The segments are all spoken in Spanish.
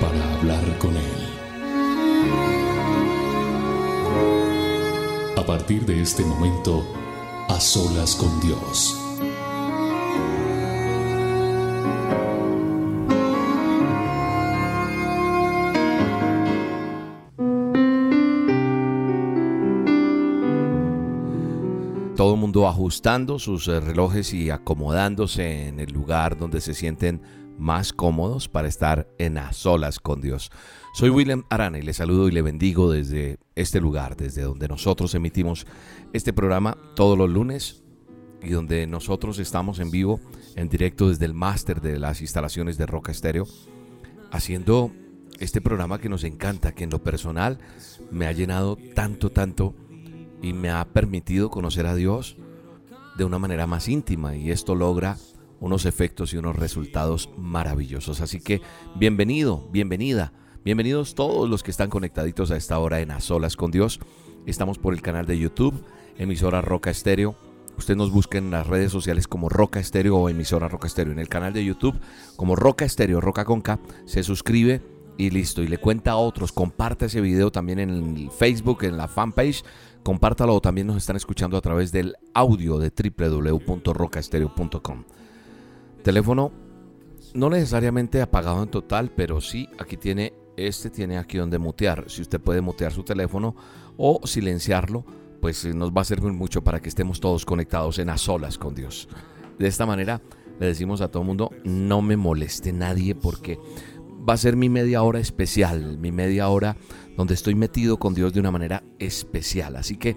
para hablar con Él. A partir de este momento, a solas con Dios. todo el mundo ajustando sus eh, relojes y acomodándose en el lugar donde se sienten más cómodos para estar en a solas con Dios. Soy William Arana y le saludo y le bendigo desde este lugar, desde donde nosotros emitimos este programa todos los lunes y donde nosotros estamos en vivo, en directo desde el máster de las instalaciones de Roca Estéreo, haciendo este programa que nos encanta, que en lo personal me ha llenado tanto, tanto y me ha permitido conocer a Dios de una manera más íntima y esto logra unos efectos y unos resultados maravillosos. Así que bienvenido, bienvenida, bienvenidos todos los que están conectaditos a esta hora en A Solas con Dios. Estamos por el canal de YouTube, emisora Roca Estéreo. Usted nos busca en las redes sociales como Roca Estéreo o emisora Roca Estéreo. En el canal de YouTube como Roca Estéreo, Roca con K, se suscribe y listo. Y le cuenta a otros. Comparte ese video también en el Facebook, en la fanpage compártalo o también nos están escuchando a través del audio de www.rocaestereo.com. Teléfono no necesariamente apagado en total, pero sí aquí tiene este tiene aquí donde mutear. Si usted puede mutear su teléfono o silenciarlo, pues eh, nos va a servir mucho para que estemos todos conectados en a solas con Dios. De esta manera le decimos a todo el mundo, no me moleste nadie porque va a ser mi media hora especial, mi media hora donde estoy metido con Dios de una manera especial. Así que,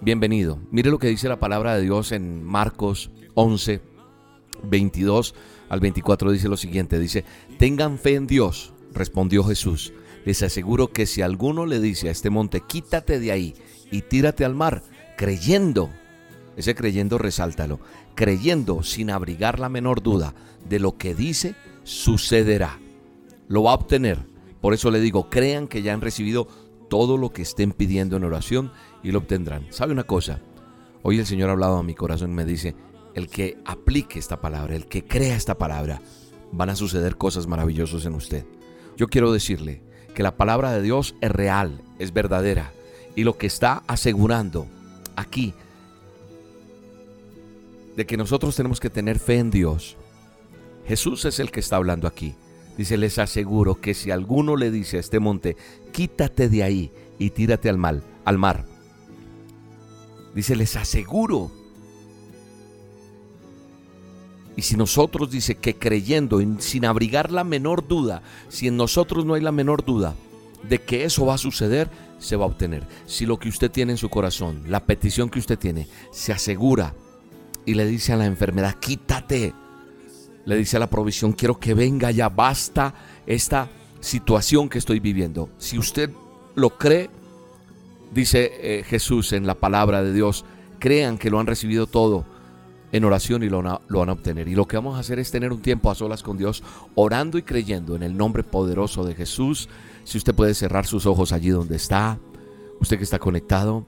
bienvenido. Mire lo que dice la palabra de Dios en Marcos 11, 22 al 24. Dice lo siguiente, dice, tengan fe en Dios, respondió Jesús. Les aseguro que si alguno le dice a este monte, quítate de ahí y tírate al mar, creyendo, ese creyendo resáltalo, creyendo sin abrigar la menor duda de lo que dice, sucederá. Lo va a obtener por eso le digo, crean que ya han recibido todo lo que estén pidiendo en oración y lo obtendrán. ¿Sabe una cosa? Hoy el Señor ha hablado a mi corazón y me dice, el que aplique esta palabra, el que crea esta palabra, van a suceder cosas maravillosas en usted. Yo quiero decirle que la palabra de Dios es real, es verdadera. Y lo que está asegurando aquí, de que nosotros tenemos que tener fe en Dios, Jesús es el que está hablando aquí. Dice, les aseguro que si alguno le dice a este monte, quítate de ahí y tírate al, mal, al mar. Dice, les aseguro. Y si nosotros dice que creyendo, sin abrigar la menor duda, si en nosotros no hay la menor duda de que eso va a suceder, se va a obtener. Si lo que usted tiene en su corazón, la petición que usted tiene, se asegura y le dice a la enfermedad, quítate le dice a la provisión, quiero que venga ya, basta esta situación que estoy viviendo. Si usted lo cree, dice eh, Jesús en la palabra de Dios, crean que lo han recibido todo en oración y lo, van a obtener. Y lo que vamos a hacer es tener un tiempo a solas con Dios, orando y creyendo en el nombre poderoso de Jesús. Si usted puede cerrar sus ojos allí donde está, usted que está conectado,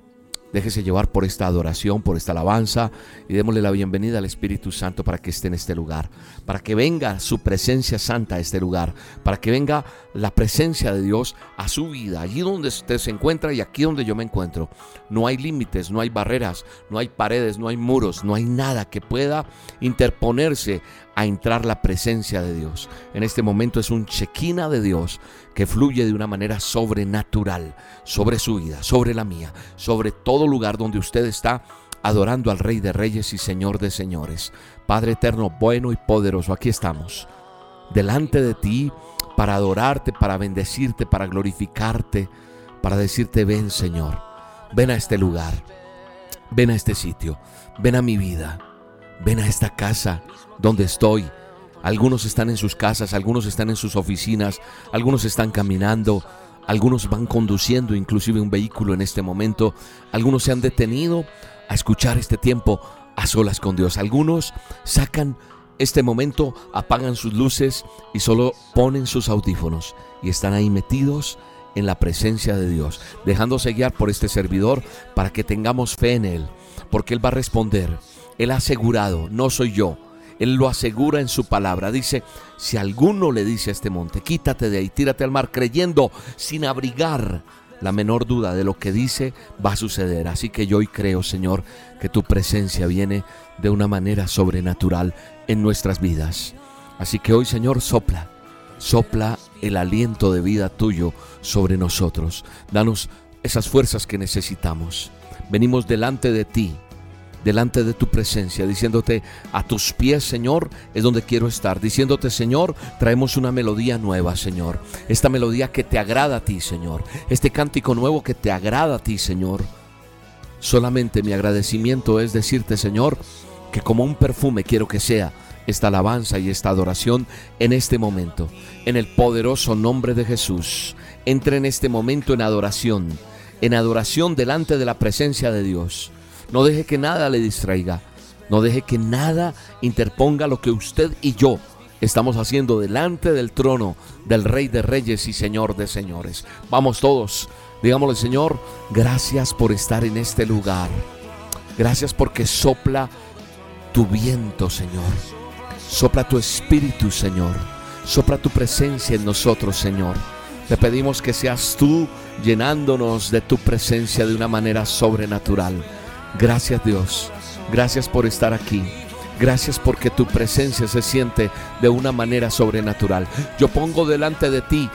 Déjese llevar por esta adoración, por esta alabanza y démosle la bienvenida al Espíritu Santo para que esté en este lugar, para que venga su presencia santa a este lugar, para que venga la presencia de Dios a su vida, allí donde usted se encuentra y aquí donde yo me encuentro. No hay límites, no hay barreras, no hay paredes, no hay muros, no hay nada que pueda interponerse a entrar la presencia de Dios. En este momento es un chequina de Dios que fluye de una manera sobrenatural sobre su vida, sobre la mía, sobre todo lugar donde usted está adorando al Rey de Reyes y Señor de Señores. Padre eterno, bueno y poderoso, aquí estamos, delante de ti, para adorarte, para bendecirte, para glorificarte, para decirte, ven Señor, ven a este lugar, ven a este sitio, ven a mi vida, ven a esta casa donde estoy, Algunos están en sus casas, algunos están en sus oficinas, algunos están caminando, algunos van conduciendo inclusive un vehículo en este momento, algunos se han detenido a escuchar este tiempo a solas con Dios, algunos sacan este momento, apagan sus luces y solo ponen sus audífonos y están ahí metidos en la presencia de Dios, dejándose guiar por este servidor para que tengamos fe en Él, porque Él va a responder. Él ha asegurado, no soy yo, él lo asegura en su palabra. Dice, si alguno le dice a este monte, quítate de ahí, tírate al mar, creyendo sin abrigar la menor duda de lo que dice va a suceder. Así que yo hoy creo, Señor, que tu presencia viene de una manera sobrenatural en nuestras vidas. Así que hoy, Señor, sopla, sopla el aliento de vida tuyo sobre nosotros. Danos esas fuerzas que necesitamos. Venimos delante de ti delante de tu presencia, diciéndote, a tus pies, Señor, es donde quiero estar. Diciéndote, Señor, traemos una melodía nueva, Señor. Esta melodía que te agrada a ti, Señor. Este cántico nuevo que te agrada a ti, Señor. Solamente mi agradecimiento es decirte, Señor, que como un perfume quiero que sea esta alabanza y esta adoración en este momento. En el poderoso nombre de Jesús. Entre en este momento en adoración. En adoración delante de la presencia de Dios no deje que nada le distraiga. No deje que nada interponga lo que usted y yo estamos haciendo delante del trono del Rey de Reyes y Señor de Señores. Vamos todos, digámosle Señor, gracias por estar en este lugar. Gracias porque sopla tu viento, Señor. Sopla tu espíritu, Señor. Sopla tu presencia en nosotros, Señor. Te pedimos que seas tú llenándonos de tu presencia de una manera sobrenatural. Gracias Dios, gracias por estar aquí. Gracias porque tu presencia se siente de una manera sobrenatural. Yo pongo delante de ti,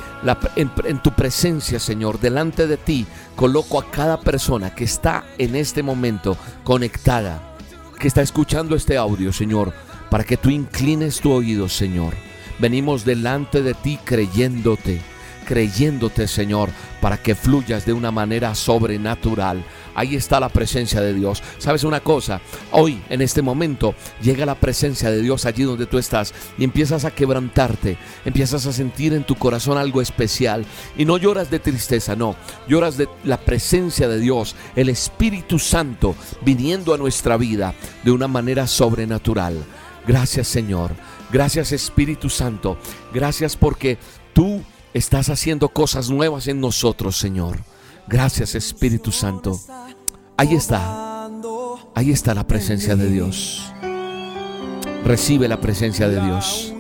en, tu presencia, Señor, delante de ti, coloco a cada persona que está en este momento conectada, que está escuchando este audio, Señor, para que tú inclines tu oído, Señor. Venimos delante de ti creyéndote, creyéndote, Señor, para que fluyas de una manera sobrenatural ahí está la presencia de Dios. ¿Sabes una cosa? Hoy, en este momento, llega la presencia de Dios allí donde tú estás y empiezas a quebrantarte, empiezas a sentir en tu corazón algo especial y no lloras de tristeza, no, lloras de la presencia de Dios, el Espíritu Santo viniendo a nuestra vida de una manera sobrenatural. Gracias Señor, gracias Espíritu Santo, gracias porque tú estás haciendo cosas nuevas en nosotros, Señor. Gracias Espíritu Santo. Ahí está. Ahí está la presencia de Dios. Recibe la presencia de Dios.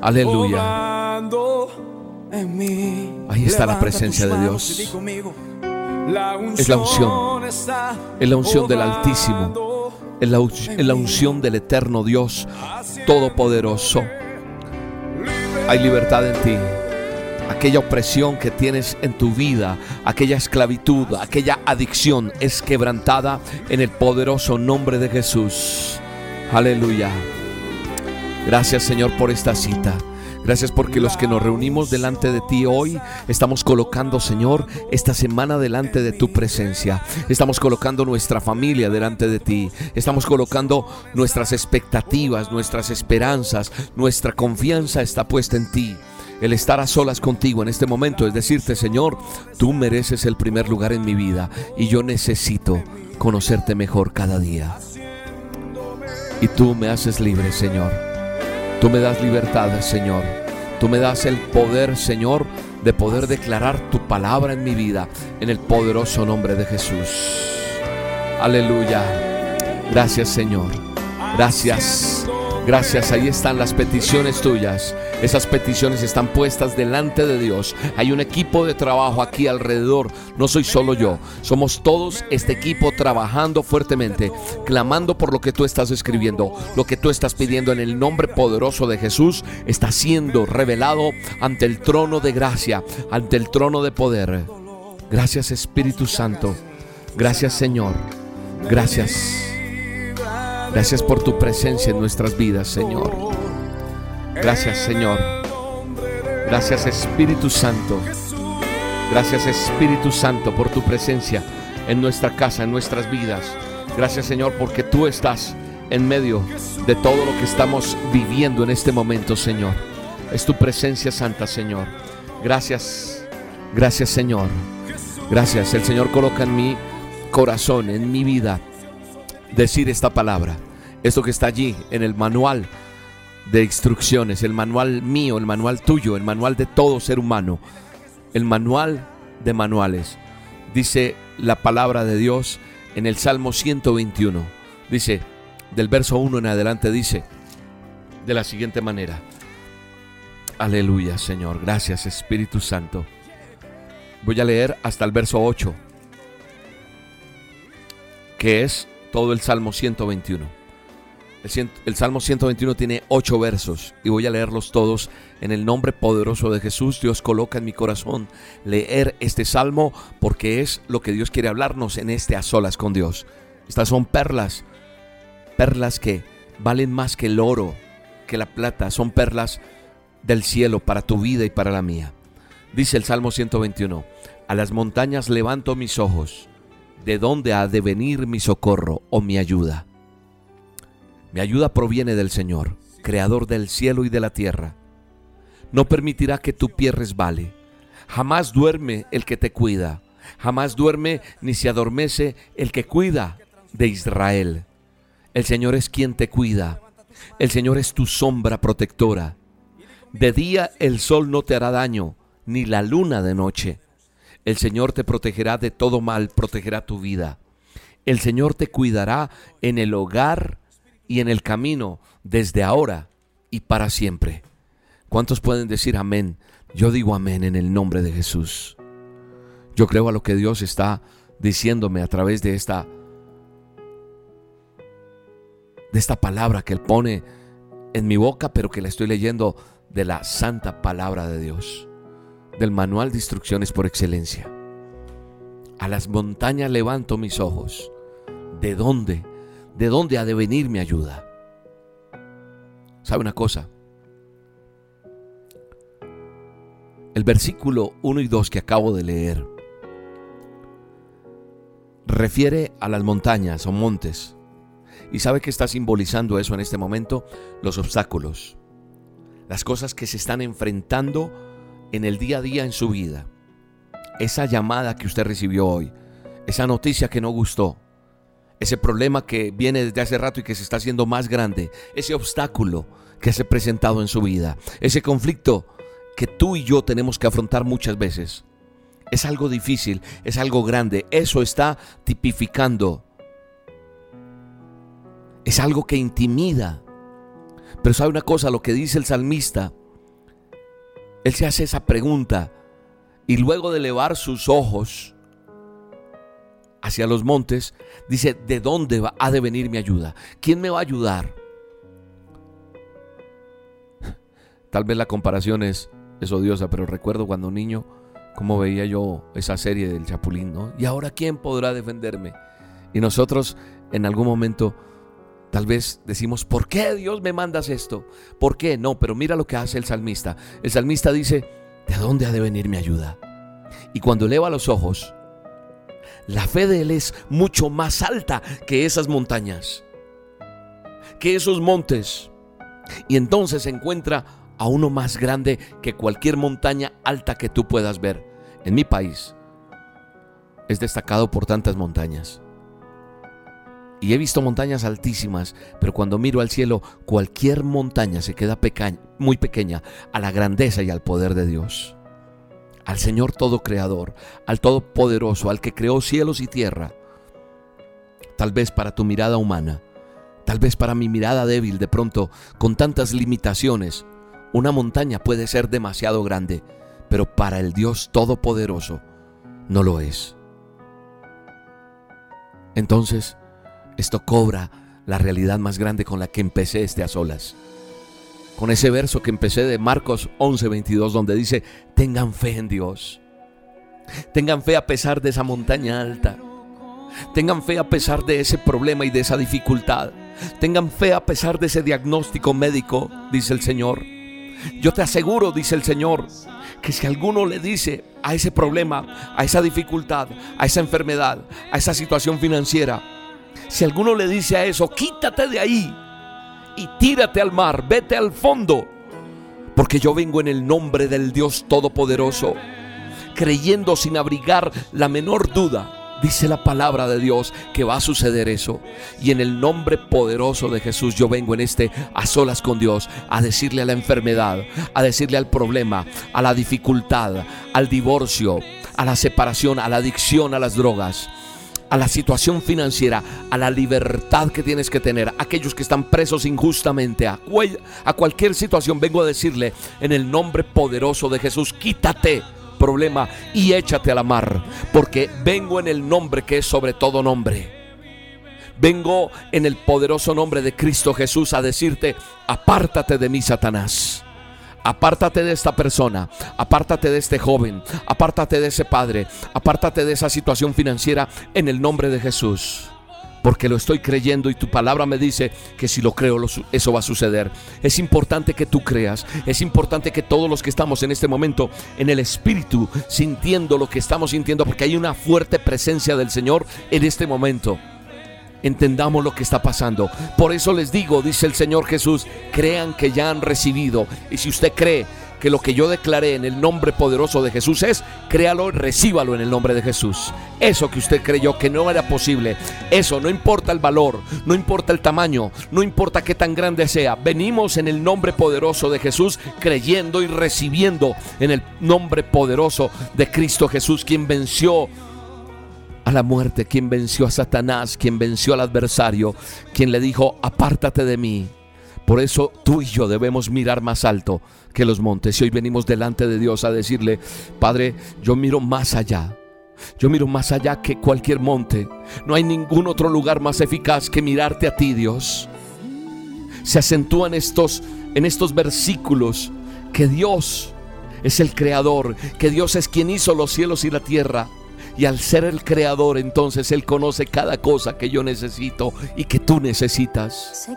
Aleluya. Ahí está la presencia de Dios. Es la unción. Es la unción del Altísimo. Es la, la unción del eterno Dios Todopoderoso. Hay libertad en ti aquella opresión que tienes en tu vida, aquella esclavitud, aquella adicción es quebrantada en el poderoso nombre de Jesús. Aleluya. Gracias Señor por esta cita. Gracias porque los que nos reunimos delante de ti hoy estamos colocando, Señor, esta semana delante de tu presencia. Estamos colocando nuestra familia delante de ti. Estamos colocando nuestras expectativas, nuestras esperanzas. Nuestra confianza está puesta en ti el estar a solas contigo en este momento es decirte, Señor, tú mereces el primer lugar en mi vida y yo necesito conocerte mejor cada día. Y tú me haces libre, Señor. Tú me das libertad, Señor. Tú me das el poder, Señor, de poder declarar tu palabra en mi vida en el poderoso nombre de Jesús. Aleluya. Gracias, Señor. Gracias. Gracias, ahí están las peticiones tuyas. Esas peticiones están puestas delante de Dios. Hay un equipo de trabajo aquí alrededor. No soy solo yo. Somos todos este equipo trabajando fuertemente, clamando por lo que tú estás escribiendo. Lo que tú estás pidiendo en el nombre poderoso de Jesús está siendo revelado ante el trono de gracia, ante el trono de poder. Gracias Espíritu Santo. Gracias Señor. Gracias. Gracias por tu presencia en nuestras vidas, Señor. Gracias, Señor. Gracias, Espíritu Santo. Gracias, Espíritu Santo, por tu presencia en nuestra casa, en nuestras vidas. Gracias, Señor, porque tú estás en medio de todo lo que estamos viviendo en este momento, Señor. Es tu presencia santa, Señor. Gracias, gracias, Señor. Gracias. El Señor coloca en mi corazón, en mi vida, decir esta palabra. Esto que está allí en el manual de instrucciones, el manual mío, el manual tuyo, el manual de todo ser humano, el manual de manuales. Dice la palabra de Dios en el Salmo 121. Dice, del verso 1 en adelante, dice de la siguiente manera. Aleluya, Señor. Gracias, Espíritu Santo. Voy a leer hasta el verso 8, que es todo el Salmo 121. El, Salmo 121 tiene ocho versos y voy a leerlos todos en el nombre poderoso de Jesús. Dios coloca en mi corazón leer este salmo porque es lo que Dios quiere hablarnos en este a solas con Dios. Estas son perlas, perlas que valen más que el oro, que la plata, son perlas del cielo para tu vida y para la mía. Dice el Salmo 121, a las montañas levanto mis ojos, ¿de dónde ha de venir mi socorro o mi ayuda? Mi ayuda proviene del Señor, creador del cielo y de la tierra. No permitirá que tu pie resbale. Jamás duerme el que te cuida. Jamás duerme ni se adormece el que cuida de Israel. El Señor es quien te cuida. El Señor es tu sombra protectora. De día el sol no te hará daño, ni la luna de noche. El Señor te protegerá de todo mal, protegerá tu vida. El Señor te cuidará en el hogar y en el camino desde ahora y para siempre. ¿Cuántos pueden decir amén? Yo digo amén en el nombre de Jesús. Yo creo a lo que Dios está diciéndome a través de esta de esta palabra que él pone en mi boca, pero que la estoy leyendo de la santa palabra de Dios, del manual de instrucciones por excelencia. A las montañas levanto mis ojos. ¿De dónde ¿de dónde ha de venir mi ayuda? ¿Sabe una cosa? El versículo 1 y 2 que acabo de leer refiere a las montañas o montes. ¿Y sabe qué está simbolizando eso en este momento? Los obstáculos, las cosas que se están enfrentando en el día a día en su vida. Esa llamada que usted recibió hoy, esa noticia que no gustó, ese problema que viene desde hace rato y que se está haciendo más grande, ese obstáculo que se ha presentado en su vida, ese conflicto que tú y yo tenemos que afrontar muchas veces. Es algo difícil, es algo grande, eso está tipificando. Es algo que intimida. Pero sabe una cosa, lo que dice el salmista, él se hace esa pregunta y luego de elevar sus ojos, hacia los montes, dice, ¿de dónde ha de venir mi ayuda? ¿Quién me va a ayudar? Tal vez la comparación es, es odiosa, pero recuerdo cuando niño cómo veía yo esa serie del Chapulín, ¿no? ¿Y ahora quién podrá defenderme? Y nosotros en algún momento tal vez decimos, ¿por qué Dios me mandas esto? ¿Por qué? No, pero mira lo que hace el salmista. El salmista dice, ¿de dónde ha de venir mi ayuda? Y cuando eleva los ojos, la fe de Él es mucho más alta que esas montañas, que esos montes. Y entonces encuentra a uno más grande que cualquier montaña alta que tú puedas ver. En mi país es destacado por tantas montañas. Y he visto montañas altísimas, pero cuando miro al cielo, cualquier montaña se queda muy pequeña a la grandeza y al poder de Dios al Señor Todo Creador, al Todopoderoso, al que creó cielos y tierra. Tal vez para tu mirada humana, tal vez para mi mirada débil de pronto, con tantas limitaciones, una montaña puede ser demasiado grande, pero para el Dios Todopoderoso no lo es. Entonces, esto cobra la realidad más grande con la que empecé este a solas con ese verso que empecé de Marcos 11:22 donde dice, tengan fe en Dios. Tengan fe a pesar de esa montaña alta. Tengan fe a pesar de ese problema y de esa dificultad. Tengan fe a pesar de ese diagnóstico médico, dice el Señor. Yo te aseguro, dice el Señor, que si alguno le dice a ese problema, a esa dificultad, a esa enfermedad, a esa situación financiera, Si alguno le dice a eso, quítate de ahí y tírate al mar, vete al fondo, porque yo vengo en el nombre del Dios Todopoderoso, creyendo sin abrigar la menor duda Dice la palabra de Dios que va a suceder eso. Y en el nombre poderoso de Jesús yo vengo en este a solas con Dios a decirle a la enfermedad, a decirle al problema, a la dificultad, al divorcio, a la separación, a la adicción a las drogas a la situación financiera, a la libertad que tienes que tener, aquellos que están presos injustamente, a, a cualquier situación, vengo a decirle en el nombre poderoso de Jesús, quítate problema y échate a la mar, porque vengo en el nombre que es sobre todo nombre. Vengo en el poderoso nombre de Cristo Jesús a decirte, apártate de mí, Satanás. Apártate de esta persona, apártate de este joven, apártate de ese padre, apártate de esa situación financiera en el nombre de Jesús. Porque lo estoy creyendo y tu palabra me dice que si lo creo eso va a suceder. Es importante que tú creas, es importante que todos los que estamos en este momento en el Espíritu, sintiendo lo que estamos sintiendo, porque hay una fuerte presencia del Señor en este momento. Entendamos lo que está pasando. Por eso les digo, dice el Señor Jesús, crean que ya han recibido. Y si usted cree que lo que yo declaré en el nombre poderoso de Jesús es, créalo y recíbalo en el nombre de Jesús. Eso que usted creyó que no era posible, eso no importa el valor, no importa el tamaño, no importa qué tan grande sea. Venimos en el nombre poderoso de Jesús creyendo y recibiendo en el nombre poderoso de Cristo Jesús, quien venció a la muerte, quien venció a Satanás, quien venció al adversario, quien le dijo, apártate de mí. Por eso tú y yo debemos mirar más alto que los montes. Y hoy venimos delante de Dios a decirle, Padre, yo miro más allá. Yo miro más allá que cualquier monte. No hay ningún otro lugar más eficaz que mirarte a ti, Dios. Se acentúan estos en estos versículos que Dios es el creador, que Dios es quien hizo los cielos y la tierra. Y al ser el creador, entonces Él conoce cada cosa que yo necesito y que tú necesitas.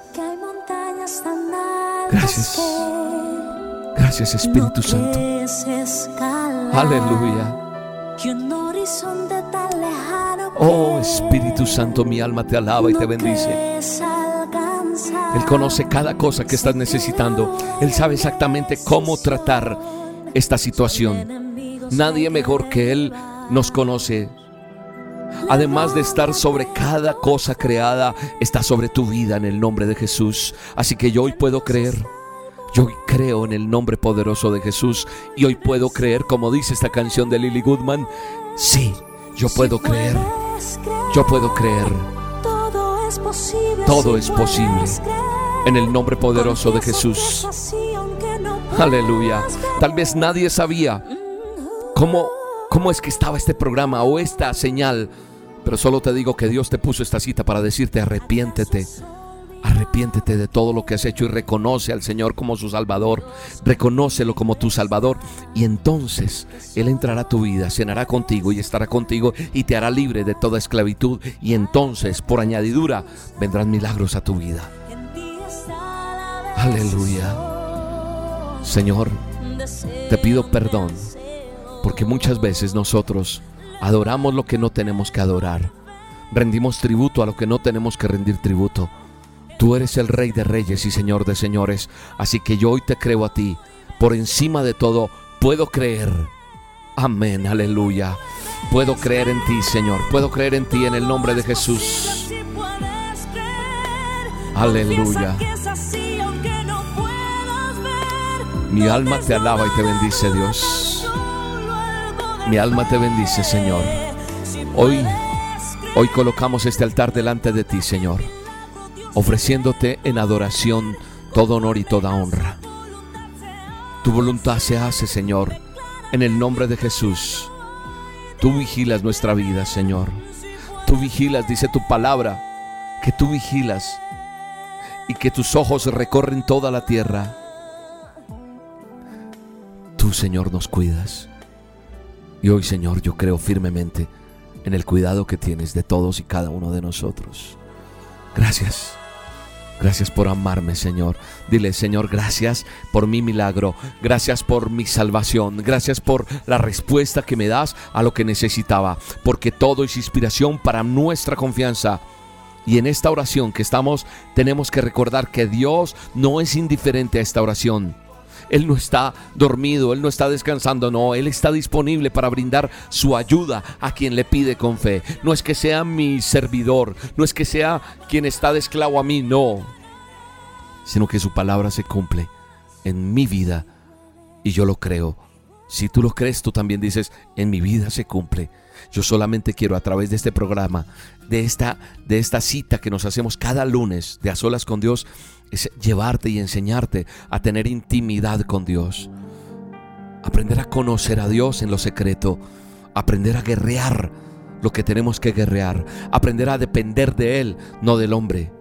Gracias. Gracias Espíritu Santo. Aleluya. Oh Espíritu Santo, mi alma te alaba y te bendice. Él conoce cada cosa que estás necesitando. Él sabe exactamente cómo tratar esta situación. Nadie mejor que Él nos conoce. Además de estar sobre cada cosa creada, está sobre tu vida en el nombre de Jesús. Así que yo hoy puedo creer yo creo en el nombre poderoso de Jesús y hoy puedo creer, como dice esta canción de Lily Goodman, sí, yo puedo creer, yo puedo creer. Todo es posible en el nombre poderoso de Jesús. Aleluya. Tal vez nadie sabía cómo, cómo es que estaba este programa o esta señal, pero solo te digo que Dios te puso esta cita para decirte arrepiéntete Arrepiéntete de todo lo que has hecho y reconoce al Señor como su Salvador. Reconócelo como tu Salvador. Y entonces Él entrará a tu vida, cenará contigo y estará contigo y te hará libre de toda esclavitud. Y entonces, por añadidura, vendrán milagros a tu vida. Aleluya. Señor, te pido perdón porque muchas veces nosotros adoramos lo que no tenemos que adorar. Rendimos tributo a lo que no tenemos que rendir tributo. Tú eres el Rey de Reyes y Señor de Señores, así que yo hoy te creo a ti. Por encima de todo, puedo creer. Amén, aleluya. Puedo creer en ti, Señor. Puedo creer en ti en el nombre de Jesús. Aleluya. Mi alma te alaba y te bendice, Dios. Mi alma te bendice, Señor. Hoy, hoy colocamos este altar delante de ti, Señor ofreciéndote en adoración todo honor y toda honra. Tu voluntad se hace, Señor, en el nombre de Jesús. Tú vigilas nuestra vida, Señor. Tú vigilas, dice tu palabra, que tú vigilas y que tus ojos recorren toda la tierra. Tú, Señor, nos cuidas. Y hoy, Señor, yo creo firmemente en el cuidado que tienes de todos y cada uno de nosotros. Gracias. Gracias por amarme, Señor. Dile, Señor, gracias por mi milagro. Gracias por mi salvación. Gracias por la respuesta que me das a lo que necesitaba. Porque todo es inspiración para nuestra confianza Y en esta oración que estamos, tenemos que recordar que Dios no es indiferente a esta oración. Él no está dormido, Él no está descansando, no, Él está disponible para brindar su ayuda a quien le pide con fe. No es que sea mi servidor, no es que sea quien está de esclavo a mí, no, sino que su palabra se cumple en mi vida y yo lo creo. Si tú lo crees, tú también dices, en mi vida se cumple. Yo solamente quiero a través de este programa, de esta, de esta cita que nos hacemos cada lunes de a solas con Dios, es llevarte y enseñarte a tener intimidad con Dios. Aprender a conocer a Dios en lo secreto. Aprender a guerrear lo que tenemos que guerrear. Aprender a depender de Él, no del hombre.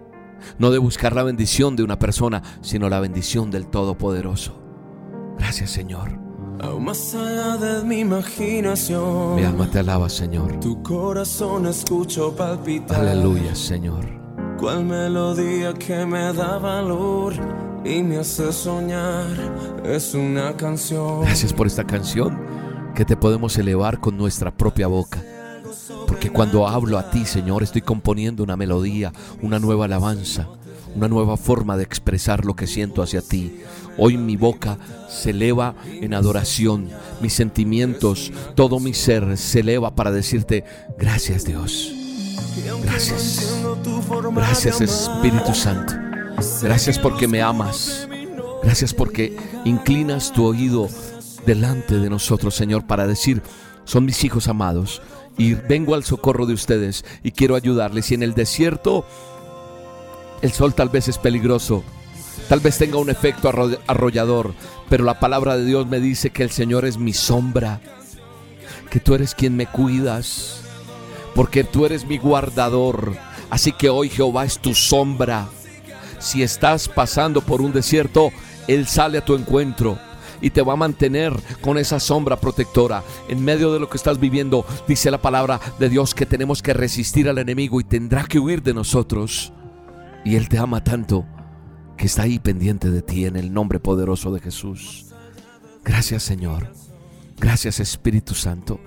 No de buscar la bendición de una persona, sino la bendición del Todopoderoso. Gracias Señor. Aún más allá de mi imaginación. Mi alma te alaba, Señor. Tu corazón escucho palpitar. Aleluya, Señor. Cuál melodía que me da valor y me hace soñar. Es una canción. Gracias por esta canción que te podemos elevar con nuestra propia boca. Porque cuando hablo a ti, Señor, estoy componiendo una melodía, una nueva alabanza, una nueva forma de expresar lo que siento hacia ti. Hoy mi boca se eleva en adoración, mis sentimientos, todo mi ser se eleva para decirte gracias Dios. Gracias. Gracias Espíritu Santo. Gracias porque me amas. Gracias porque inclinas tu oído delante de nosotros, Señor, para decir, son mis hijos amados y vengo al socorro de ustedes y quiero ayudarles. Y en el desierto el sol tal vez es peligroso, tal vez tenga un efecto arrollador, pero la palabra de Dios me dice que el Señor es mi sombra, que tú eres quien me cuidas, porque tú eres mi guardador. Así que hoy Jehová es tu sombra. Si estás pasando por un desierto, Él sale a tu encuentro y te va a mantener con esa sombra protectora. En medio de lo que estás viviendo, dice la palabra de Dios que tenemos que resistir al enemigo y tendrá que huir de nosotros. Y Él te ama tanto que está ahí pendiente de ti en el nombre poderoso de Jesús. Gracias Señor. Gracias Espíritu Santo.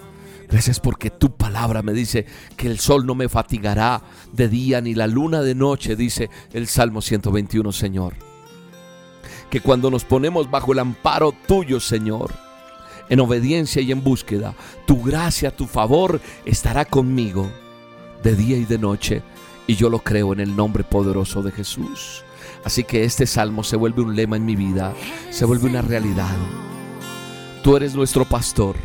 Gracias porque tu palabra me dice que el sol no me fatigará de día ni la luna de noche, dice el Salmo 121, Señor. Que cuando nos ponemos bajo el amparo tuyo, Señor, en obediencia y en búsqueda, tu gracia, tu favor estará conmigo de día y de noche. Y yo lo creo en el nombre poderoso de Jesús. Así que este salmo se vuelve un lema en mi vida, se vuelve una realidad. Tú eres nuestro pastor.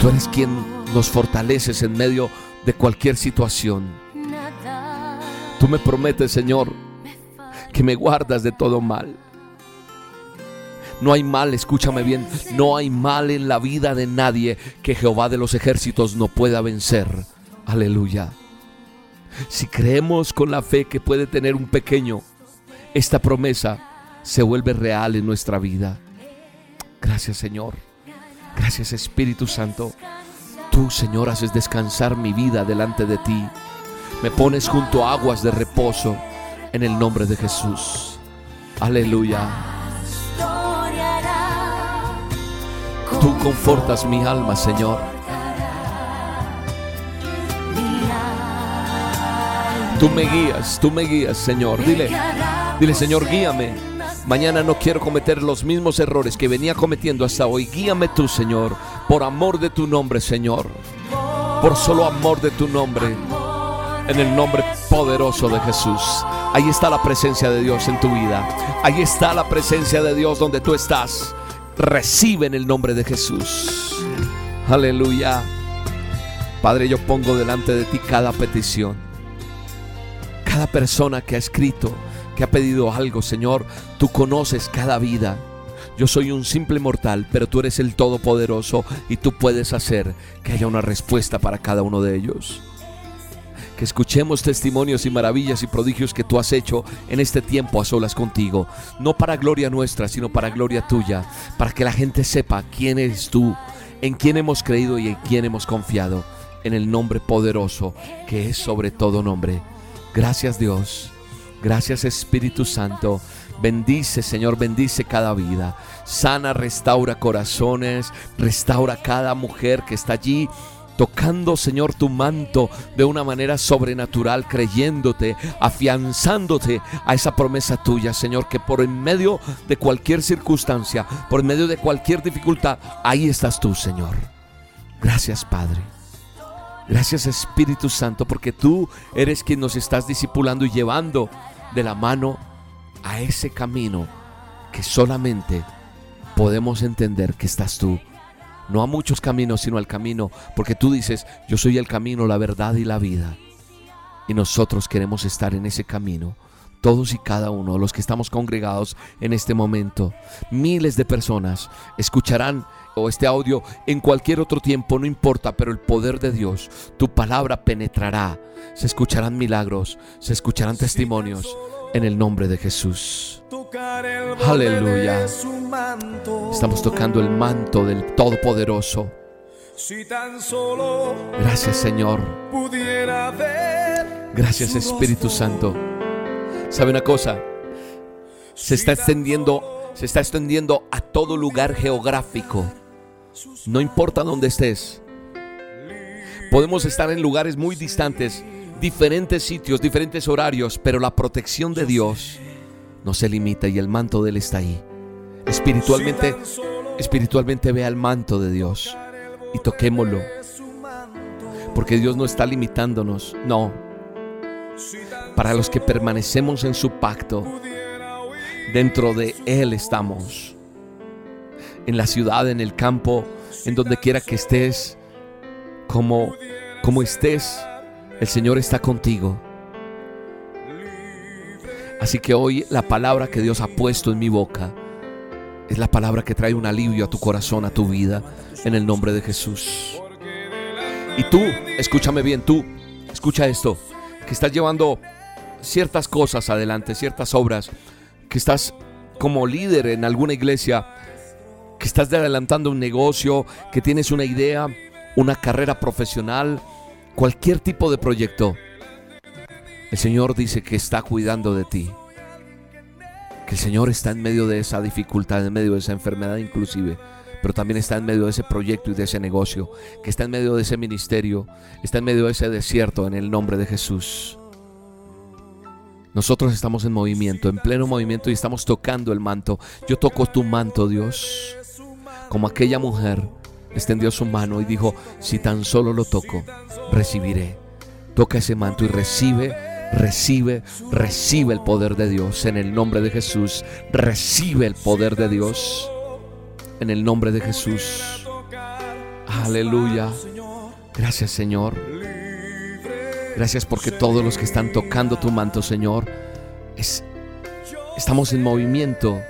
Tú eres quien nos fortaleces en medio de cualquier situación. Tú me prometes, Señor, que me guardas de todo mal. No hay mal, escúchame bien, no hay mal en la vida de nadie que Jehová de los ejércitos no pueda vencer. Aleluya. Si creemos con la fe que puede tener un pequeño, esta promesa se vuelve real en nuestra vida. Gracias Señor. Gracias Espíritu Santo. Tú Señor haces descansar mi vida delante de ti. Me pones junto a aguas de reposo en el nombre de Jesús. Aleluya. Tú confortas mi alma, Señor. Tú me guías, tú me guías, Señor. Dile, dile, Señor, guíame. Mañana no quiero cometer los mismos errores que venía cometiendo hasta hoy. Guíame tú, Señor, por amor de tu nombre, Señor. Por solo amor de tu nombre. En el nombre poderoso de Jesús. Ahí está la presencia de Dios en tu vida. Ahí está la presencia de Dios donde tú estás. Recibe en el nombre de Jesús. Aleluya. Padre, yo pongo delante de ti cada petición cada persona que ha escrito, que ha pedido algo, Señor, tú conoces cada vida. Yo soy un simple mortal, pero tú eres el Todopoderoso y tú puedes hacer que haya una respuesta para cada uno de ellos. Que escuchemos testimonios y maravillas y prodigios que tú has hecho en este tiempo a solas contigo. No para gloria nuestra, sino para gloria tuya. Para que la gente sepa quién eres tú, en quién hemos creído y en quién hemos confiado. En el nombre poderoso que es sobre todo nombre. Gracias Dios. Gracias Espíritu Santo. Bendice Señor, bendice cada vida. Sana, restaura corazones. Restaura cada mujer que está allí tocando, Señor, tu manto de una manera sobrenatural, creyéndote, afianzándote a esa promesa tuya, Señor, que por en medio de cualquier circunstancia, por en medio de cualquier dificultad, ahí estás tú, Señor. Gracias, Padre. Gracias, Espíritu Santo, porque tú eres quien nos estás discipulando y llevando de la mano a ese camino que solamente podemos entender que estás tú. No a muchos caminos, sino al camino, porque tú dices, yo soy el camino, la verdad y la vida. Y nosotros queremos estar en ese camino, todos y cada uno los que estamos congregados en este momento. Miles de personas escucharán este audio en cualquier otro tiempo, no importa, pero el poder de Dios, tu palabra penetrará. Se escucharán milagros, se escucharán testimonios en el nombre de Jesús. Aleluya. Estamos tocando el manto del Todopoderoso. Gracias Señor. Gracias Espíritu Santo. ¿Sabe una cosa? Se está extendiendo, se está extendiendo a todo lugar geográfico. No importa dónde estés. Podemos estar en lugares muy distantes, diferentes sitios, diferentes horarios, pero la protección de Dios no se limita y el manto de Él está ahí. Espiritualmente, espiritualmente vea el manto de Dios y toquémoslo. Porque Dios no está limitándonos, no. Para los que permanecemos en su pacto, dentro de Él estamos en la ciudad, en el campo, en donde quiera que estés, como, como estés, el Señor está contigo. Así que hoy la palabra que Dios ha puesto en mi boca es la palabra que trae un alivio a tu corazón, a tu vida, en el nombre de Jesús. Y tú, escúchame bien, tú, escucha esto, que estás llevando ciertas cosas adelante, ciertas obras, que estás como líder en alguna iglesia, que estás adelantando un negocio, que tienes una idea, una carrera profesional, cualquier tipo de proyecto. El Señor dice que está cuidando de ti. Que el Señor está en medio de esa dificultad, en medio de esa enfermedad inclusive, pero también está en medio de ese proyecto y de ese negocio, que está en medio de ese ministerio, está en medio de ese desierto en el nombre de Jesús. Nosotros estamos en movimiento, en pleno movimiento y estamos tocando el manto. Yo toco tu manto, Dios como aquella mujer extendió su mano y dijo, si tan solo lo toco, recibiré. Toca ese manto y recibe, recibe, recibe el poder de Dios en el nombre de Jesús. Recibe el poder de Dios en el nombre de Jesús. Aleluya. Gracias Señor. Gracias porque todos los que están tocando tu manto, Señor, es, estamos en movimiento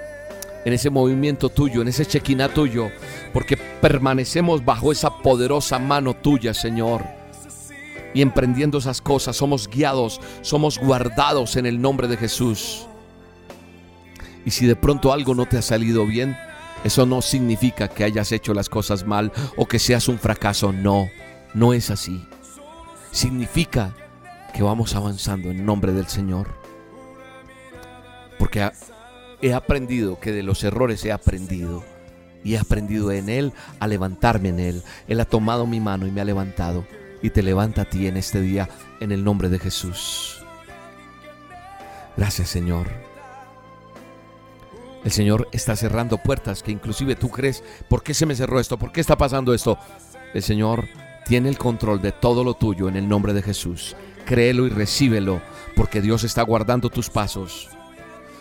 en ese movimiento tuyo, en ese chequiná tuyo, porque permanecemos bajo esa poderosa mano tuya, Señor. Y emprendiendo esas cosas, somos guiados, somos guardados en el nombre de Jesús. Y si de pronto algo no te ha salido bien, eso no significa que hayas hecho las cosas mal o que seas un fracaso. No, no es así. Significa que vamos avanzando en nombre del Señor. Porque he aprendido que de los errores he aprendido. Y he aprendido en Él a levantarme en Él. Él ha tomado mi mano y me ha levantado. Y te levanta a ti en este día en el nombre de Jesús. Gracias Señor. El Señor está cerrando puertas que inclusive tú crees, ¿por qué se me cerró esto? ¿Por qué está pasando esto? El Señor tiene el control de todo lo tuyo en el nombre de Jesús. Créelo y recíbelo, porque Dios está guardando tus pasos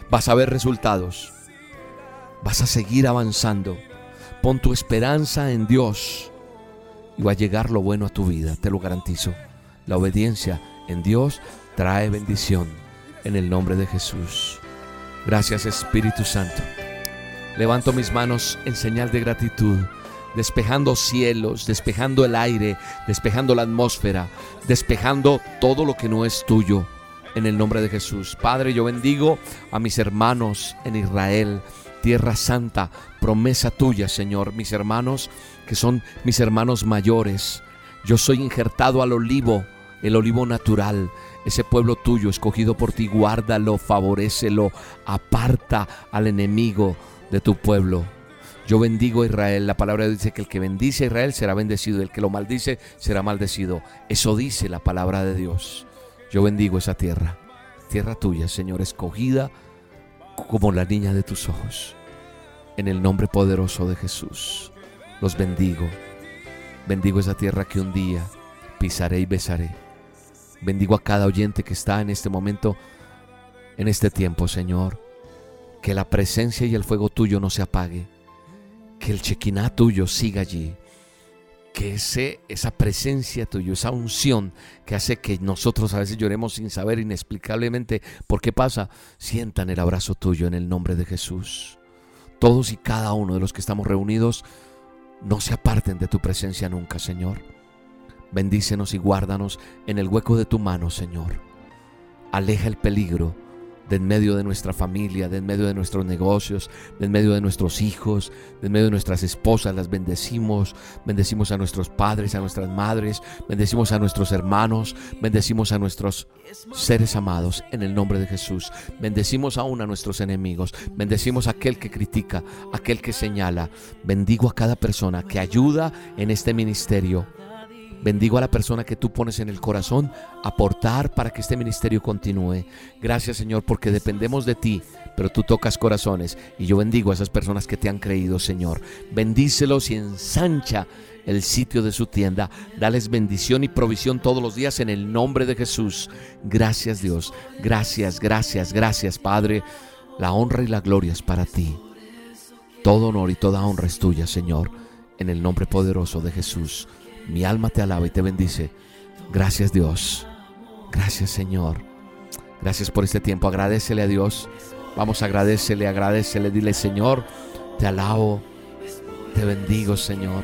vas a ver resultados. Vas a seguir avanzando. Pon tu esperanza en Dios y va a llegar lo bueno a tu vida, te lo garantizo. La obediencia en Dios trae bendición en el nombre de Jesús. Gracias Espíritu Santo. Levanto mis manos en señal de gratitud, despejando cielos, despejando el aire, despejando la atmósfera, despejando todo lo que no es tuyo en el nombre de Jesús. Padre, yo bendigo a mis hermanos en Israel, tierra santa, promesa tuya, Señor, mis hermanos que son mis hermanos mayores. Yo soy injertado al olivo, el olivo natural, ese pueblo tuyo escogido por ti, guárdalo, favorecelo, aparta al enemigo de tu pueblo. Yo bendigo a Israel. La palabra dice que el que bendice a Israel será bendecido. El que lo maldice será maldecido. Eso dice la palabra de Dios. Yo bendigo esa tierra. Tierra tuya, Señor, escogida como la niña de tus ojos. En el nombre poderoso de Jesús. Los bendigo. Bendigo esa tierra que un día pisaré y besaré. Bendigo a cada oyente que está en este momento, en este tiempo, Señor. Que la presencia y el fuego tuyo no se apague que el chequiná tuyo siga allí. Que ese, esa presencia tuya, esa unción que hace que nosotros a veces lloremos sin saber inexplicablemente por qué pasa, sientan el abrazo tuyo en el nombre de Jesús. Todos y cada uno de los que estamos reunidos, no se aparten de tu presencia nunca, Señor. Bendícenos y guárdanos en el hueco de tu mano, Señor. Aleja el peligro de en medio de nuestra familia, de en medio de nuestros negocios, de en medio de nuestros hijos, de en medio de nuestras esposas, las bendecimos, bendecimos a nuestros padres, a nuestras madres, bendecimos a nuestros hermanos, bendecimos a nuestros seres amados en el nombre de Jesús, bendecimos aún a nuestros enemigos, bendecimos a aquel que critica, aquel que señala, bendigo a cada persona que ayuda en este ministerio Bendigo a la persona que tú pones en el corazón aportar para que este ministerio continúe. Gracias Señor porque dependemos de ti, pero tú tocas corazones y yo bendigo a esas personas que te han creído Señor. Bendícelos y ensancha el sitio de su tienda. Dales bendición y provisión todos los días en el nombre de Jesús. Gracias Dios. Gracias, gracias, gracias Padre. La honra y la gloria es para ti. Todo honor y toda honra es tuya Señor. En el nombre poderoso de Jesús. Mi alma te alaba y te bendice. Gracias Dios. Gracias Señor. Gracias por este tiempo. Agradecele a Dios. Vamos a agradecerle, agradecele. Dile Señor, te alabo, te bendigo Señor.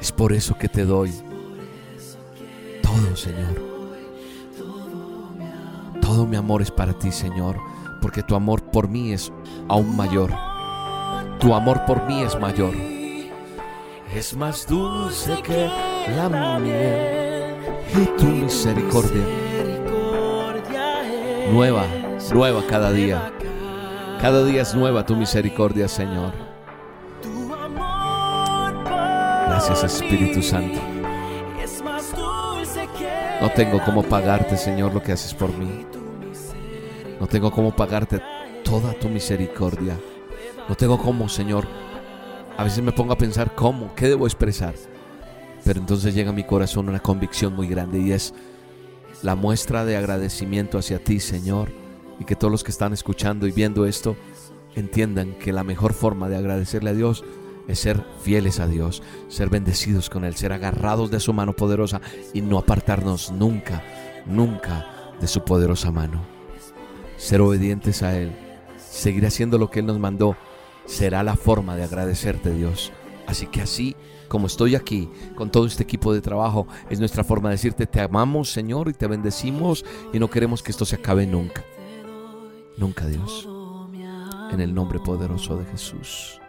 Es por eso que te doy todo Señor. Todo mi amor es para ti Señor. Porque tu amor por mí es aún mayor. Tu amor por mí es mayor es más dulce que la miel y tu misericordia nueva, nueva cada día. Cada día es nueva tu misericordia, Señor. Gracias, Espíritu Santo. No tengo cómo pagarte, Señor, lo que haces por mí. No tengo cómo pagarte toda tu misericordia. No tengo cómo, Señor, a veces me pongo a pensar cómo, qué debo expresar. Pero entonces llega a mi corazón una convicción muy grande y es la muestra de agradecimiento hacia ti, Señor, y que todos los que están escuchando y viendo esto entiendan que la mejor forma de agradecerle a Dios es ser fieles a Dios, ser bendecidos con Él, ser agarrados de su mano poderosa y no apartarnos nunca, nunca de su poderosa mano. Ser obedientes a Él, seguir haciendo lo que Él nos mandó será la forma de agradecerte Dios. Así que así como estoy aquí con todo este equipo de trabajo, es nuestra forma de decirte te amamos Señor y te bendecimos y no queremos que esto se acabe nunca. Nunca Dios. En el nombre poderoso de Jesús.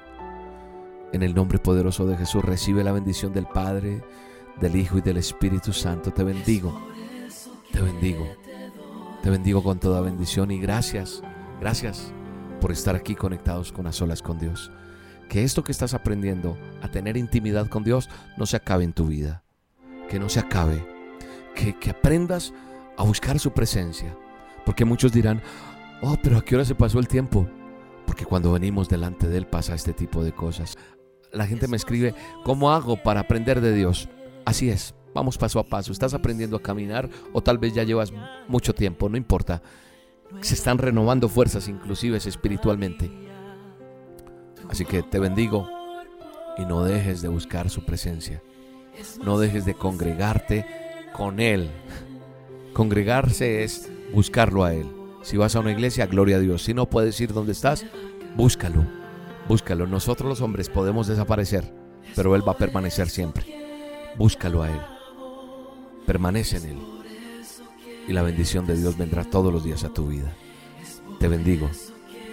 En el nombre poderoso de Jesús recibe la bendición del Padre, del Hijo y del Espíritu Santo. Te bendigo. Te bendigo. Te bendigo con toda bendición y gracias. Gracias por estar aquí conectados con las olas con Dios. Que esto que estás aprendiendo a tener intimidad con Dios no se acabe en tu vida. Que no se acabe. Que, que aprendas a buscar su presencia. Porque muchos dirán, oh, pero ¿a qué hora se pasó el tiempo? Porque cuando venimos delante de Él pasa este tipo de cosas. La gente me escribe, ¿cómo hago para aprender de Dios? Así es, vamos paso a paso. Estás aprendiendo a caminar o tal vez ya llevas mucho tiempo, no importa se están renovando fuerzas inclusive espiritualmente. Así que te bendigo y no dejes de buscar su presencia. No dejes de congregarte con Él. Congregarse es buscarlo a Él. Si vas a una iglesia, gloria a Dios. Si no puedes ir donde estás, búscalo. Búscalo. Nosotros los hombres podemos desaparecer, pero Él va a permanecer siempre. Búscalo a Él. Permanece en Él y la bendición de Dios vendrá todos los días a tu vida. Te bendigo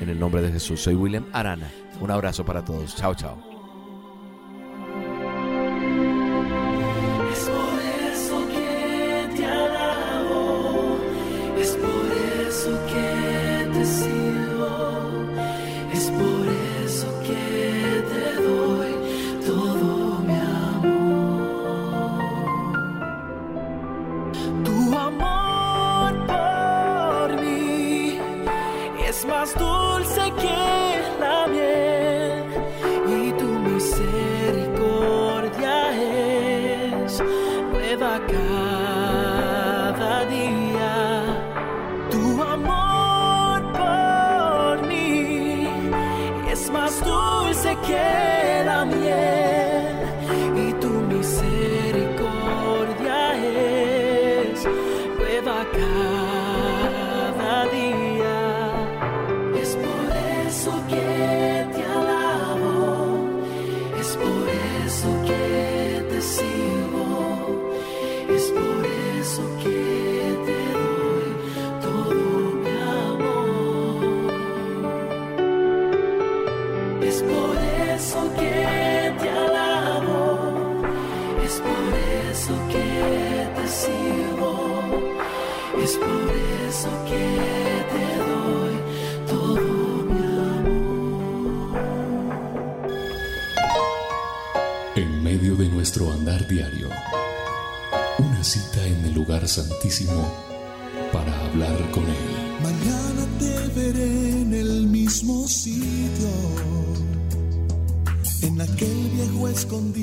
en el nombre de Jesús. Soy William Arana. Un abrazo para todos. Chao, chao. más dulce que la miel. diario. Una cita en el lugar santísimo para hablar con Él. Mañana te veré en el mismo sitio, en aquel viejo escondido